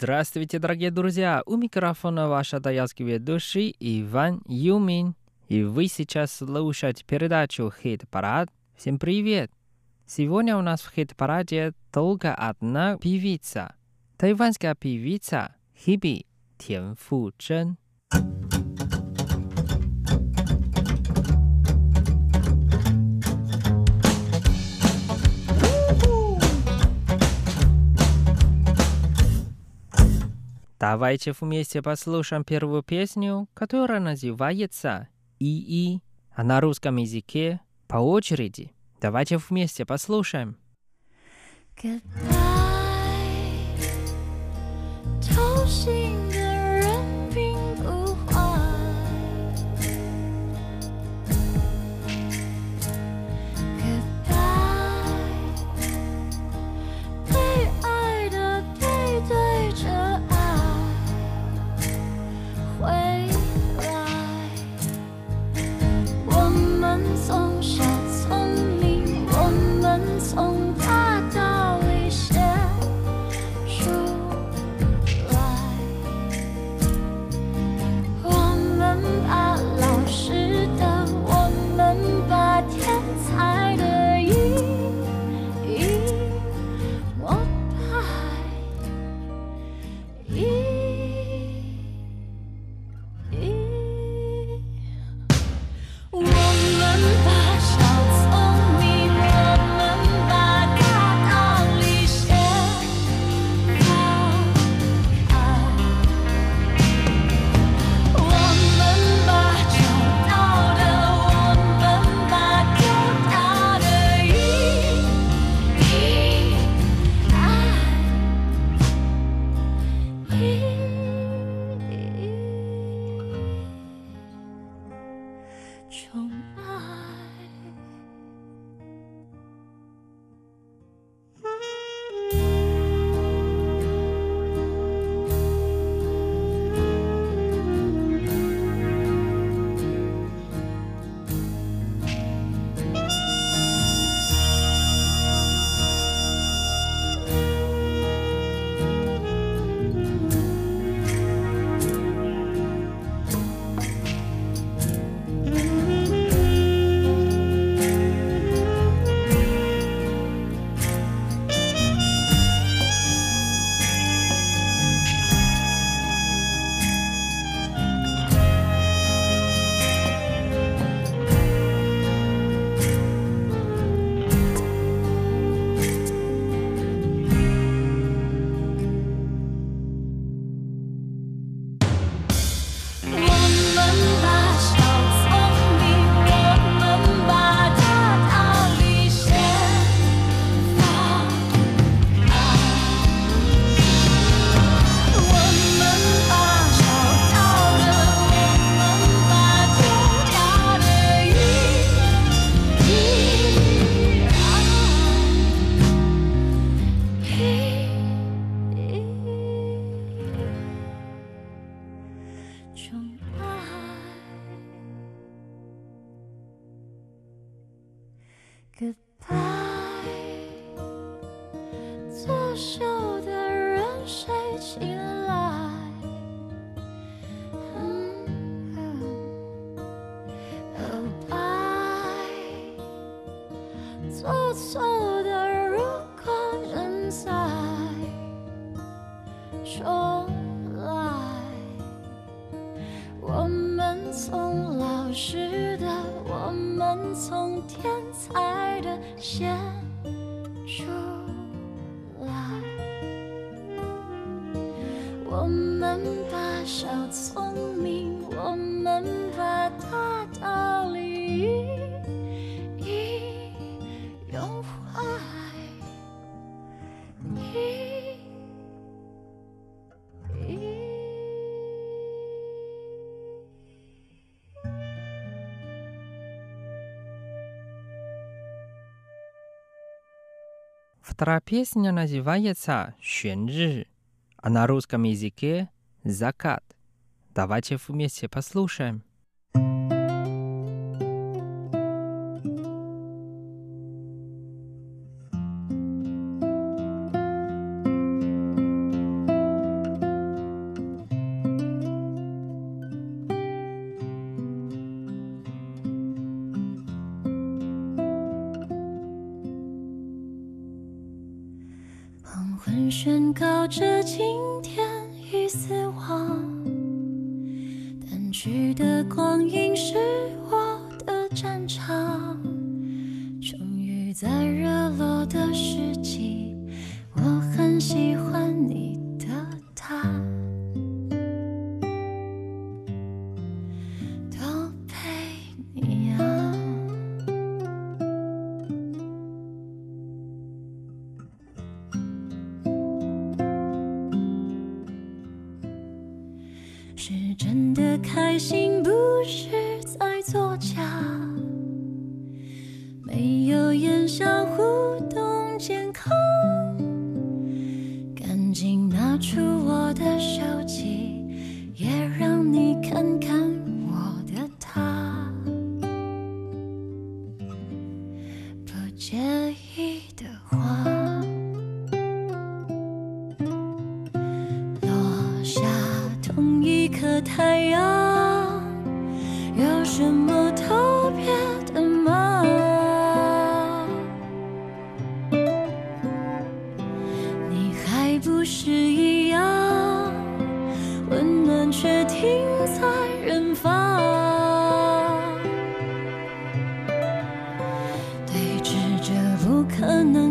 Здравствуйте, дорогие друзья! У микрофона ваш даялский ведущий Иван Юмин. И вы сейчас слушаете передачу «Хит-парад». Всем привет! Сегодня у нас в хит-параде только одна певица. Тайванская певица Хиби Тян Фу Чжэн. Давайте вместе послушаем первую песню, которая называется «И-И», а на русском языке по очереди. Давайте вместе послушаем. Goodbye，种爱，Goodbye。出来。我们把小聪明，我们把大道理 Вторая песня называется «Xuan Ры», а на русском языке «Закат». Давайте вместе послушаем. 落的时机，我很喜欢。可能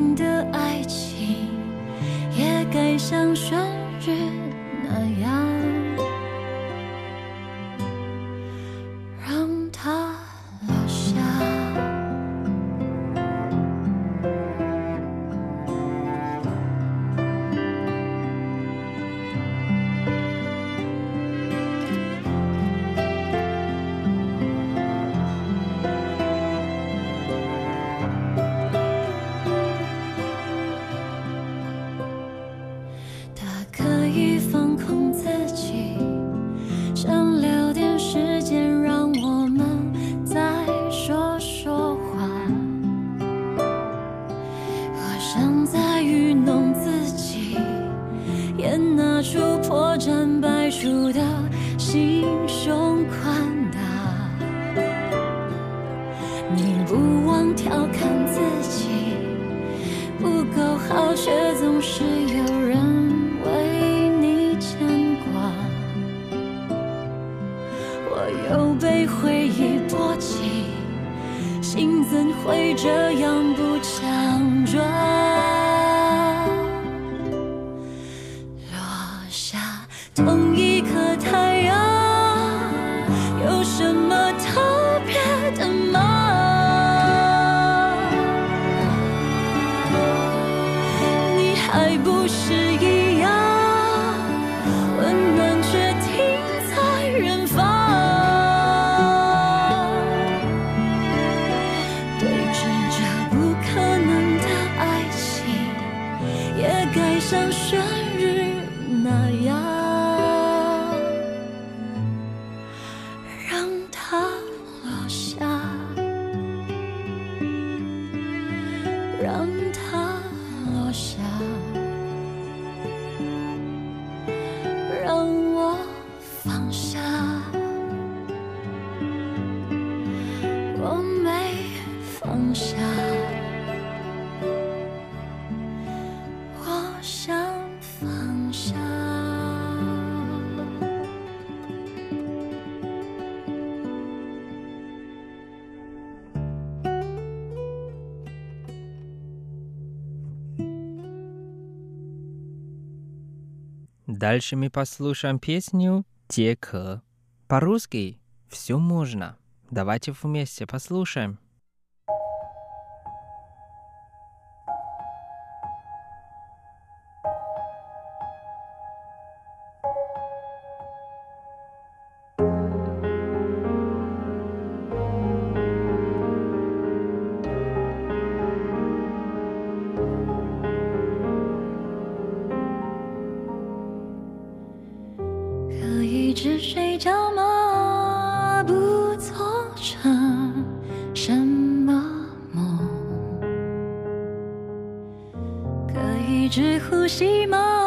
Дальше мы послушаем песню «Те По-русски все можно. Давайте вместе послушаем. 一直睡觉吗？不做成什么梦。可以一直呼吸吗？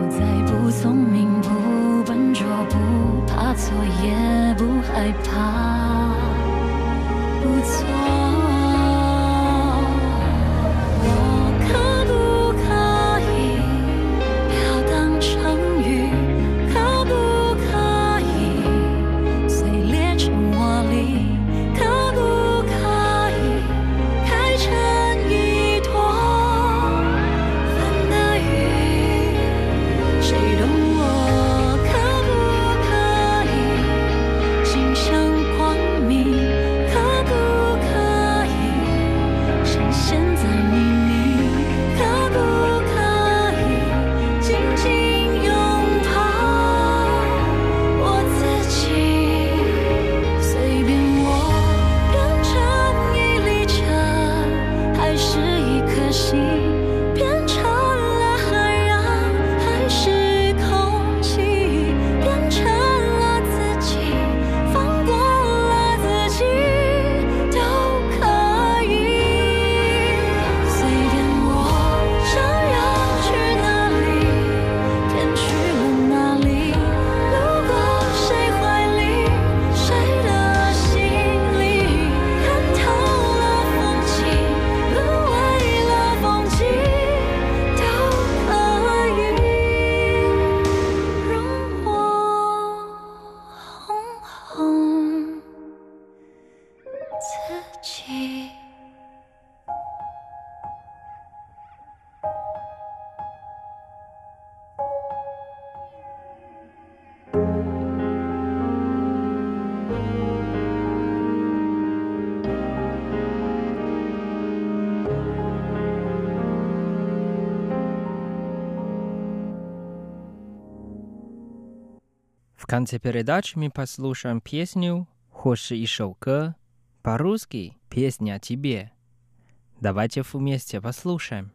我再不聪明不笨拙不怕错也不害怕。不错。конце передачи мы послушаем песню «Хочешь еще к?» по-русски «Песня о тебе». Давайте вместе послушаем.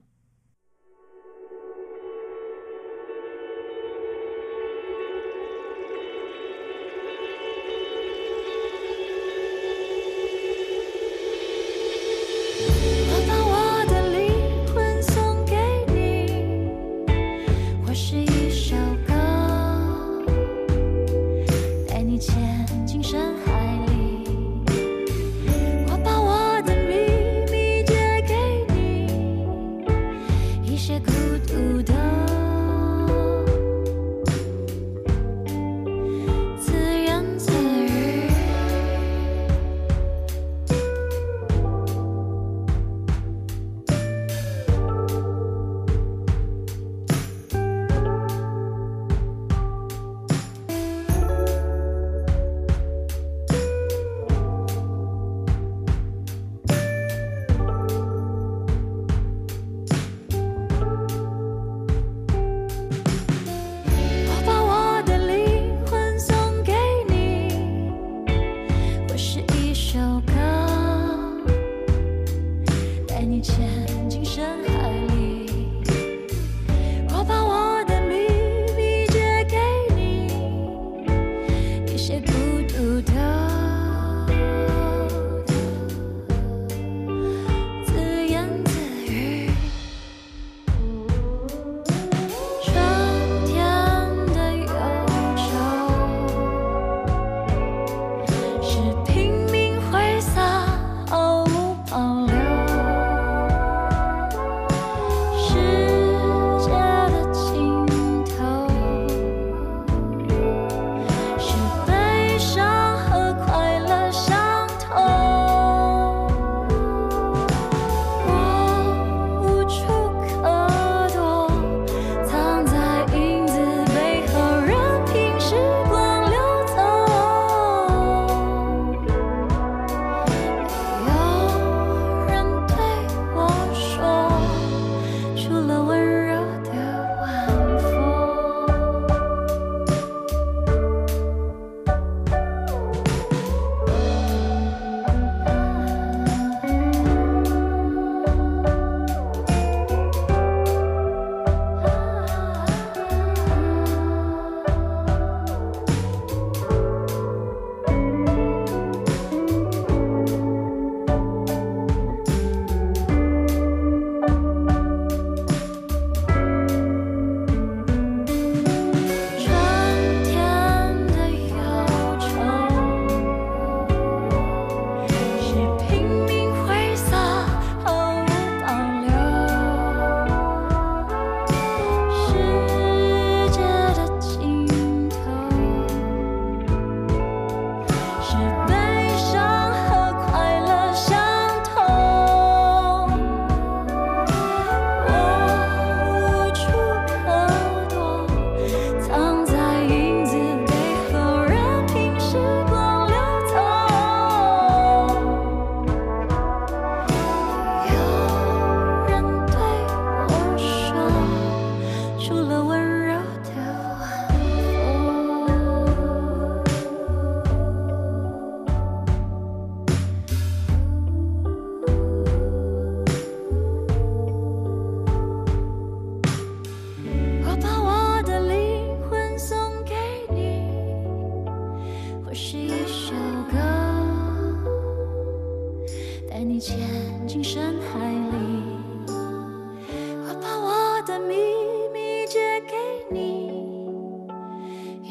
我把我的灵魂送给你，我是。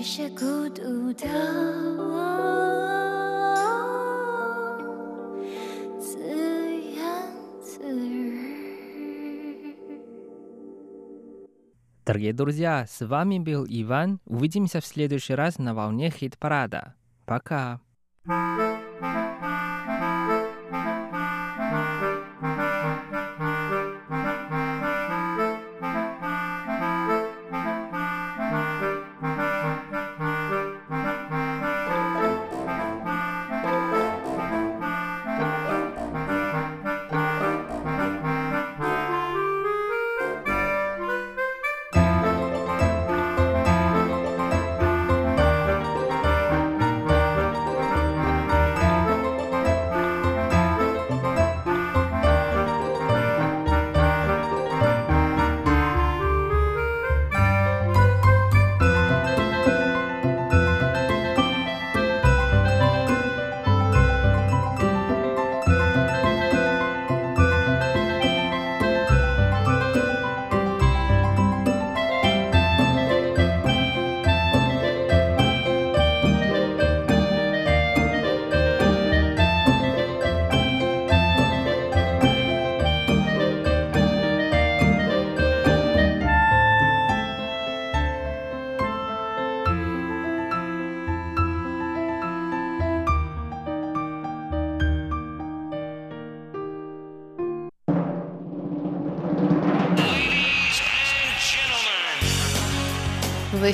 еще Дорогие друзья, с вами был Иван. Увидимся в следующий раз на волне хит-парада. Пока! thank